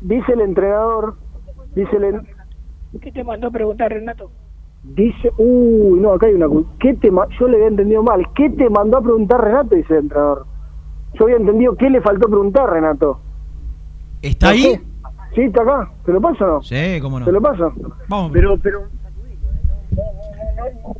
Dice el entrenador, dice el, en- ¿Qué te mandó a preguntar, Renato? dice, uy, no, acá hay una, ¿qué te, ma- yo le había entendido mal, ¿qué te mandó a preguntar Renato? Dice el entrenador. Yo había entendido qué le faltó preguntar Renato. ¿Está ahí? Sí, está acá, ¿te lo paso o no? Sí, cómo no. ¿Te lo paso? Vamos. Pero, pero...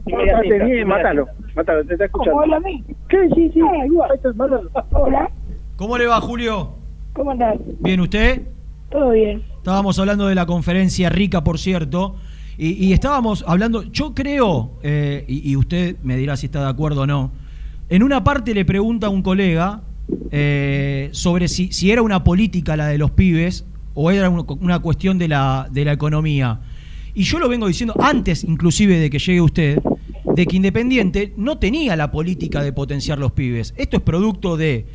Pórtate bien, mátalo, mátalo, te está ¿Cómo escuchando. habla a mí? ¿Qué? Sí, sí, Ah, igual. Ahí está, mátalo. Hola, ¿Cómo le va, Julio? ¿cómo andás? Bien, ¿usted? ¿Todo bien? Estábamos hablando de la conferencia rica, por cierto, y, estábamos hablando, yo creo, eh, y, usted me dirá si está de acuerdo o no, en una parte le pregunta a un colega eh, sobre si, era una política la de los pibes o era un- una cuestión de la economía. Y yo lo vengo diciendo antes inclusive de que llegue usted, de que Independiente no tenía la política de potenciar los pibes. Esto es producto de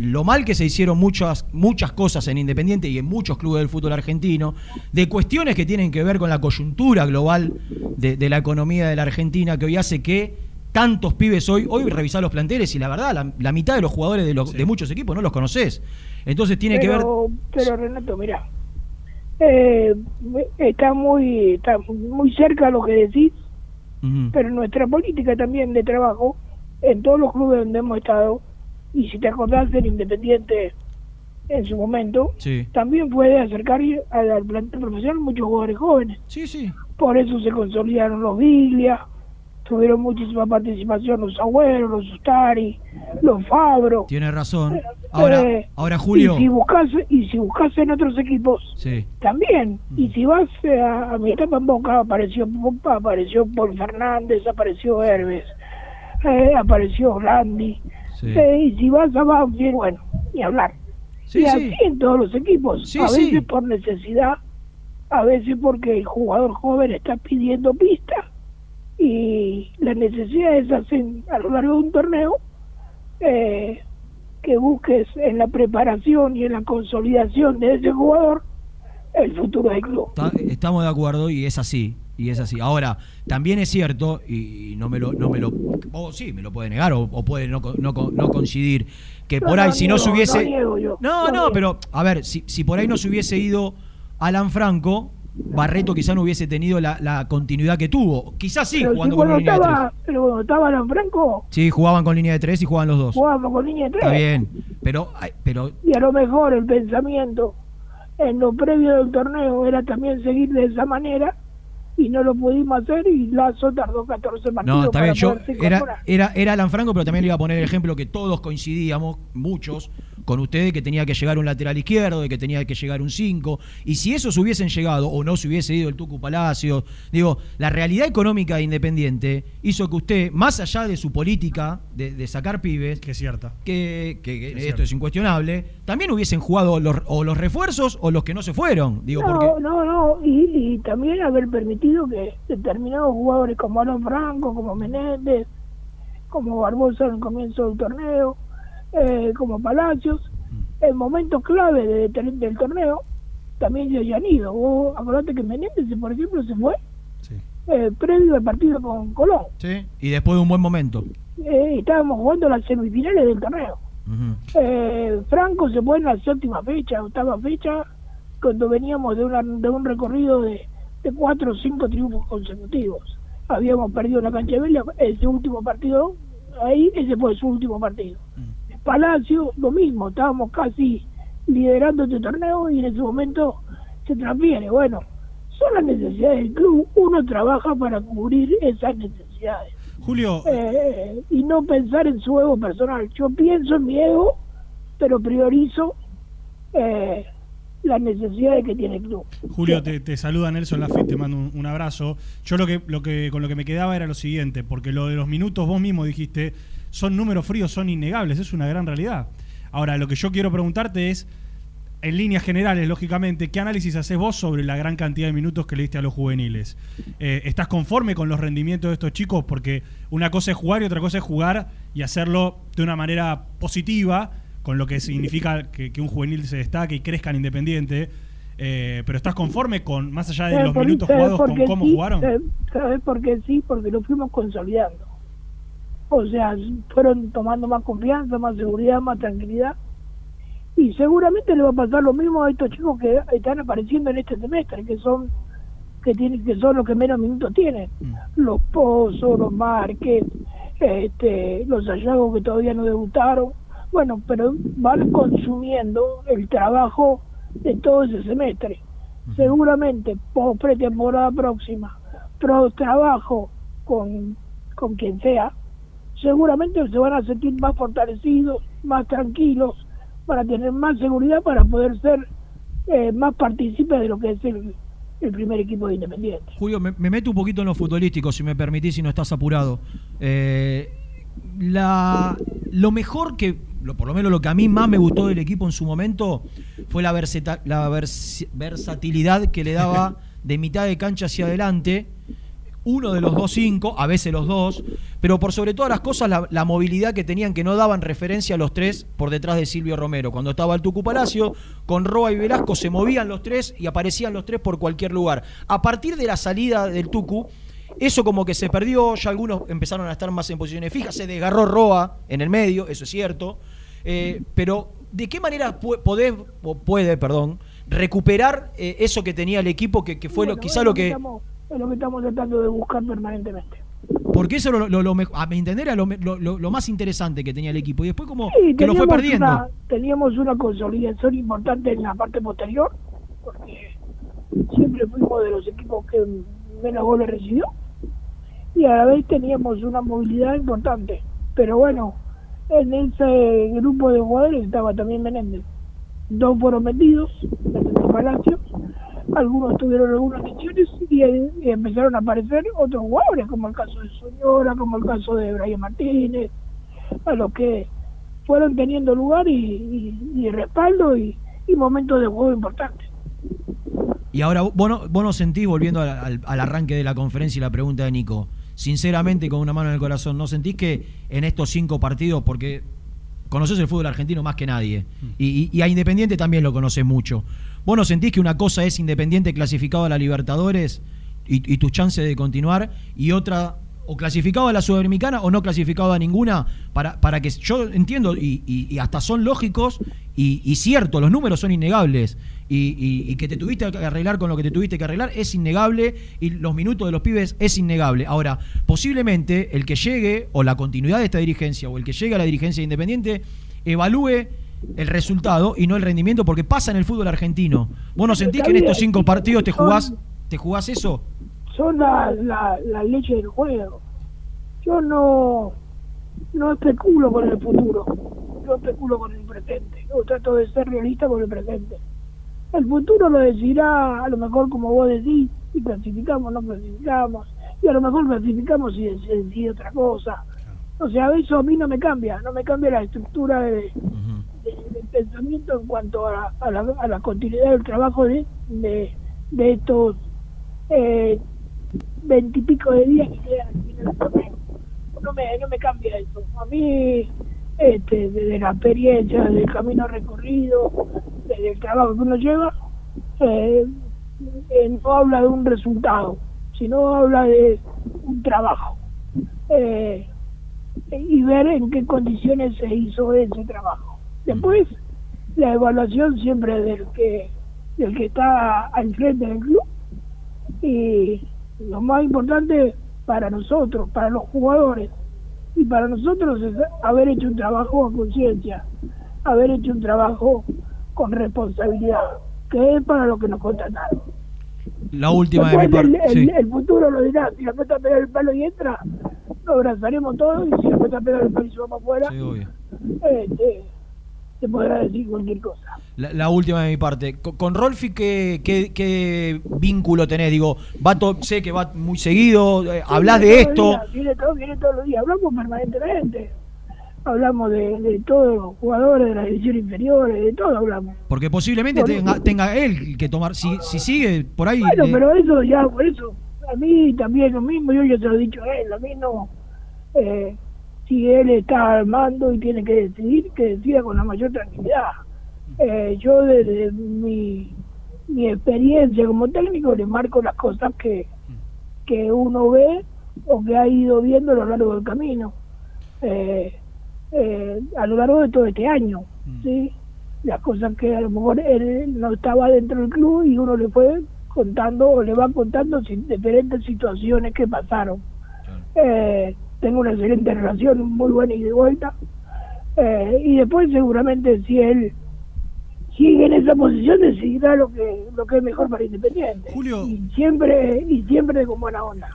lo mal que se hicieron muchas, muchas cosas en Independiente y en muchos clubes del fútbol argentino, de cuestiones que tienen que ver con la coyuntura global de, de la economía de la Argentina, que hoy hace que tantos pibes hoy, hoy revisar los planteles y la verdad, la, la mitad de los jugadores de, los- de muchos equipos no los conoces. Entonces tiene que ver... pero, Renato, mira, eh, está muy está muy cerca lo que decís, pero nuestra política también de trabajo en todos los clubes donde hemos estado, y si te acordás del Independiente en su momento, Sí. también fue de acercar al, plantel profesional muchos jugadores jóvenes. Sí, sí. Por eso se consolidaron los Viglia, tuvieron muchísima participación los Agüeros, los Ustari, los Fabro. Tiene razón. Ahora, Eh, ahora Julio... Y si buscas, y si buscas en otros equipos, Sí. también. Y si vas eh, a, a mi etapa en Boca, apareció apareció Paul Fernández, apareció Herbes, eh, apareció Orlandi. Sí. Eh, y si vas a Banfield, bueno, ni hablar. Sí, y así sí. en todos los equipos. A veces por necesidad, a veces porque el jugador joven está pidiendo pista y las necesidades hacen a lo largo de un torneo eh, que busques en la preparación y en la consolidación de ese jugador el futuro del club. Está- estamos de acuerdo y es así. Y es así. Ahora, también es cierto, y no me lo, no me lo, o sí, me lo puede negar o, o puede no, no, no coincidir, que No, por ahí si no se hubiese... no no, pero a ver, si, si por ahí no se hubiese ido Alan Franco, Barreto quizá no hubiese tenido la, la continuidad que tuvo. Quizás sí, pero, si jugando con cuando una línea de tres. pero cuando estaba Alan Franco, Sí, jugaban con línea de tres y jugaban los dos. jugábamos con línea de tres. Está bien. Pero, pero y a lo mejor el pensamiento en lo previo del torneo era también seguir de esa manera y no lo pudimos hacer y Lazo tardó 14 partidos No, está bien, yo era, era Alan Franco, pero también le iba a poner el ejemplo que todos coincidíamos, muchos, con ustedes, que tenía que llegar un lateral izquierdo, de que tenía que llegar un 5. Y si esos hubiesen llegado, o no se hubiese ido el Tucu Palacio, digo, la realidad económica de Independiente hizo que usted, más allá de su política de, de sacar pibes, Que es cierta. que, que- que Es esto cierto. es incuestionable, también hubiesen jugado los, o los refuerzos o los que no se fueron. Digo, no, porque. no, no, y, y también haber permitido que determinados jugadores como Alan Franco, como Menéndez, como Barbosa en el comienzo del torneo, eh, como Palacios, Mm. en momentos clave de- de- del torneo, también se hayan ido. Vos acordate que Menéndez, por ejemplo, se fue Sí. eh, previo al partido con Colón. Sí. Y después de un buen momento. Eh, estábamos jugando las semifinales del torneo. Eh, Franco se fue en la séptima fecha, octava fecha, cuando veníamos de, una, de un recorrido de, de cuatro o cinco triunfos consecutivos. Habíamos perdido la cancha de Vélez, ese último partido, ahí ese fue su último partido. Palacio, lo mismo, estábamos casi liderando este torneo y en ese momento se transfiere. Bueno, son las necesidades del club, uno trabaja para cubrir esas necesidades Julio, eh, y no pensar en su ego personal. Yo pienso en mi ego, pero priorizo eh, las necesidades que tiene el club. Julio, te, te saluda Nelson Lafitte, te mando un, un abrazo. Yo lo que, lo que con lo que me quedaba era lo siguiente, porque lo de los minutos vos mismo dijiste, son números fríos, son innegables, es una gran realidad. Ahora, lo que yo quiero preguntarte es, en líneas generales, lógicamente, ¿qué análisis haces vos sobre la gran cantidad de minutos que le diste a los juveniles? Eh, ¿Estás conforme con los rendimientos de estos chicos? Porque una cosa es jugar y otra cosa es jugar y hacerlo de una manera positiva, con lo que significa que, que un juvenil se destaque y crezca en Independiente. Eh, pero ¿estás conforme con, más allá de ¿Sabes los minutos jugados, con cómo sí? jugaron? ¿Sabes- ¿Sabes por qué sí? Porque lo fuimos consolidando. O sea, fueron tomando más confianza, más seguridad, más tranquilidad. Y seguramente le va a pasar lo mismo a estos chicos que están apareciendo en este semestre, que son que tienen que son los que menos minutos tienen. Mm. Los Pozos, los Márquez, este, los hallazgos que todavía no debutaron. Bueno, pero van consumiendo el trabajo de todo ese semestre. Seguramente, por pretemporada próxima, pro trabajo con, con quien sea, seguramente se van a sentir más fortalecidos, más tranquilos, para tener más seguridad, para poder ser eh, más partícipes de lo que es el, el primer equipo de Independiente. Julio, me, me meto un poquito en lo futbolístico, si me permitís, si no estás apurado. Eh, la, lo mejor que, por lo menos lo que a mí más me gustó del equipo en su momento, fue la, verseta- la vers- versatilidad que le daba de mitad de cancha hacia adelante. Uno de los dos cinco, a veces los dos, pero por sobre todas las cosas la, la movilidad que tenían que no daban referencia a los tres por detrás de Silvio Romero. Cuando estaba el Tucu Palacio, con Roa y Velasco se movían los tres y aparecían los tres por cualquier lugar. A partir de la salida del Tucu, eso como que se perdió, ya algunos empezaron a estar más en posiciones fijas, se desgarró Roa en el medio, eso es cierto. Eh, pero, ¿de qué manera podés, o puede, perdón, recuperar eh, eso que tenía el equipo, que, que fue lo, quizá lo que... es lo que estamos tratando de buscar permanentemente. Porque eso lo, lo- lo a mi entender era lo, lo- más interesante que tenía el equipo. Y después como Sí, que lo fue perdiendo. Una, teníamos una consolidación importante en la parte posterior, porque siempre fuimos de los equipos que menos goles recibió, y a la vez teníamos una movilidad importante. Pero bueno, en ese grupo de jugadores estaba también Menéndez. Dos fueron metidos, Menéndez y Palacio, algunos tuvieron algunas lesiones y, y empezaron a aparecer otros jugadores, como el caso de Soñora, como el caso de Brian Martínez, a los que fueron teniendo lugar y, y- y respaldo y, y momentos de juego importantes. Y ahora, vos no, vos no sentís, volviendo al, al- al arranque de la conferencia y la pregunta de Nico, sinceramente, con una mano en el corazón, ¿no sentís que en estos cinco partidos, porque conoces el fútbol argentino más que nadie, y, y- y a Independiente también lo conoces mucho, ¿vos no sentís que una cosa es Independiente clasificado a la Libertadores y, tus chances de continuar, y otra, o clasificado a la Sudamericana o no clasificado a ninguna, para, para que yo entiendo, y, hasta son lógicos y, y cierto, los números son innegables, y que te tuviste que arreglar con lo que te tuviste que arreglar es innegable, y los minutos de los pibes es innegable. Ahora, posiblemente el que llegue, o la continuidad de esta dirigencia, o el que llegue a la dirigencia independiente, evalúe el resultado y no el rendimiento, porque pasa en el fútbol argentino. ¿Vos no sentís que en estos cinco partidos te jugás, te jugás eso? Son la, la, la leche del juego. Yo no, no especulo con el futuro, yo especulo con el presente. Yo trato de ser realista con el presente. El futuro lo decidirá a lo mejor como vos decís, si clasificamos o no clasificamos, y a lo mejor clasificamos y decide otra cosa. O sea, eso a mí no me cambia, no me cambia la estructura de, pensamiento en cuanto a, a la, a la continuidad del trabajo de, de, de estos eh, veintipico de días que quedan. No me, no me cambia eso. A mí, este, desde la experiencia, desde el camino recorrido, desde el trabajo que uno lleva, eh, eh, no habla de un resultado, sino habla de un trabajo. Y ver en qué condiciones se hizo ese trabajo. Después, la evaluación siempre del que del que está al frente del club y lo más importante para nosotros, para los jugadores y para nosotros es haber hecho un trabajo a conciencia, haber hecho un trabajo con responsabilidad, que es para lo que nos contrataron. La última de mi Después parte. el, sí. el- futuro lo dirá, si la pelota pega el palo y entra, lo abrazaremos todos y si la pelota pega el palo y se va para afuera, Sí, obvio. este, se podrá decir cualquier cosa. La, la última de mi parte. Con, con Rolfi, ¿qué, qué, qué vínculo tenés? Digo, va to- sé que va muy seguido, eh, hablas de esto. días, Viene, todo- viene todos los días, hablamos permanentemente. Hablamos de, de todos los jugadores de las divisiones inferiores, de todo hablamos. Porque posiblemente Por tenga, tenga él que tomar. Si, si sigue por ahí. Bueno, eh, pero eso ya, por eso, a mí también lo mismo, yo ya se lo he dicho a él, a mí no. eh, si él está al mando y tiene que decidir, que decida con la mayor tranquilidad. Eh, yo desde mi, mi experiencia como técnico le marco las cosas que, que uno ve o que ha ido viendo a lo largo del camino, eh, eh, a lo largo de todo este año, ¿sí? las cosas que a lo mejor él no estaba dentro del club y uno le fue contando o le va contando diferentes situaciones que pasaron. Eh, tengo una excelente relación, muy buena y de vuelta. Eh, y después seguramente si él sigue en esa posición decidirá lo que lo que es mejor para Independiente. Julio. Y siempre y siempre con buena onda.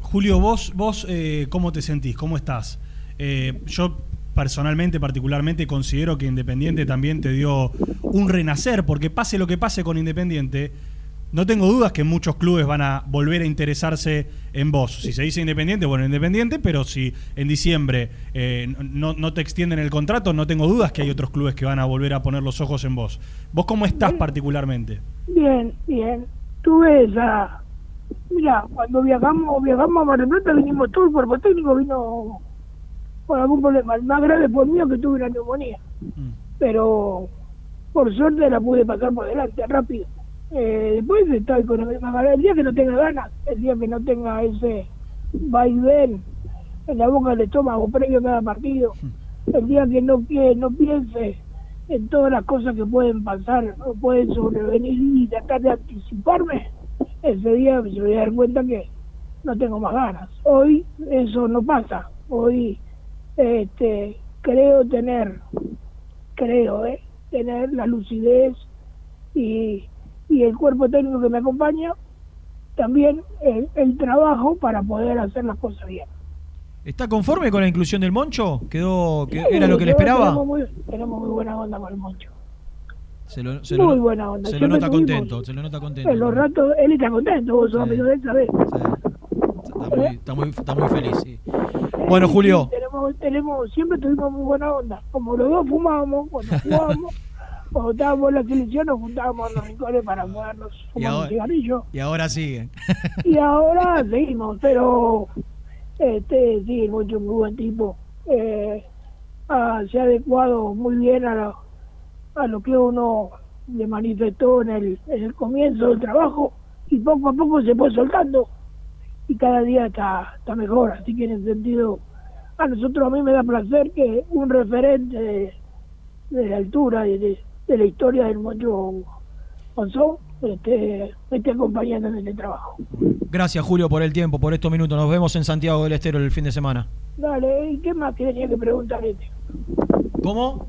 Julio, vos, vos eh, ¿cómo te sentís? ¿Cómo estás? Eh, yo personalmente, particularmente, considero que Independiente también te dio un renacer, porque pase lo que pase con Independiente, no tengo dudas que muchos clubes van a volver a interesarse en vos. Si se dice Independiente, bueno, Independiente, pero si en diciembre eh, no, no te extienden el contrato, no tengo dudas que hay otros clubes que van a volver a poner los ojos en vos. ¿Vos cómo estás particularmente? Bien, bien. Tuve esa. Mira, cuando viajamos, viajamos a Mar del Plata, vinimos todo el cuerpo técnico, vino con algún problema. El más grave fue el mío que tuve una neumonía. Mm. Pero por suerte la pude pasar por delante rápido. Eh, después estoy con la misma ganas. El día que no tenga ganas, el día que no tenga ese vaivén en la boca del estómago previo a cada partido, el día que no, que no piense en todas las cosas que pueden pasar o pueden sobrevenir y tratar de anticiparme, ese día me voy a dar cuenta que no tengo más ganas. Hoy eso no pasa. Hoy este, creo tener, creo, ¿eh? tener la lucidez y, y el cuerpo técnico que me acompaña, también el, el trabajo para poder hacer las cosas bien. ¿Está conforme con la inclusión del Moncho? ¿Quedó, que- Sí, ¿Era lo que le esperaba? Tenemos muy, tenemos muy buena onda con el Moncho. Se lo, se Muy lo- buena onda. Se lo nota contento, se lo nota contento. En los ratos, él está contento, vos sos amigo de él, sabés. Sí. Está muy, está muy, está muy feliz, sí. Bueno, Julio. Sí, tenemos, tenemos, siempre tuvimos muy buena onda. Como los dos fumábamos, cuando jugábamos, cuando estábamos en la selección, nos juntábamos en los rincones para podernos fumar un cigarrillo. Y ahora siguen. Y ahora seguimos, pero este sí, mucho muy buen tipo. Eh, ah, se ha adecuado muy bien a lo, a lo que uno le manifestó en el, en el comienzo del trabajo y poco a poco se fue soltando y cada día está, está mejor. Así que en ese sentido, a nosotros a mí me da placer que un referente de, de la altura y de, de la historia del Moncho Monzón este, me esté acompañando en este trabajo. Gracias, Julio, por el tiempo, por estos minutos. Nos vemos en Santiago del Estero el fin de semana. Dale, ¿y qué más tenía que preguntar este? ¿Cómo?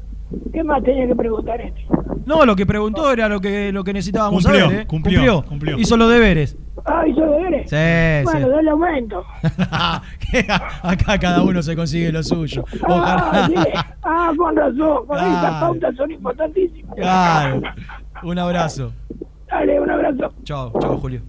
¿Qué más tenía que preguntar este? No, lo que preguntó era lo que, lo que necesitábamos Cumplió, saber. ¿eh? cumplió, cumplió. Hizo los deberes. Ah, hizo deberes. Sí, bueno, sí. dale aumento. Acá cada uno se consigue lo suyo. Ah, sí. ah, con razón. Con Esas Claro. pautas son importantísimas. Claro. Un abrazo. Dale, un abrazo. Chao, chao, Julio.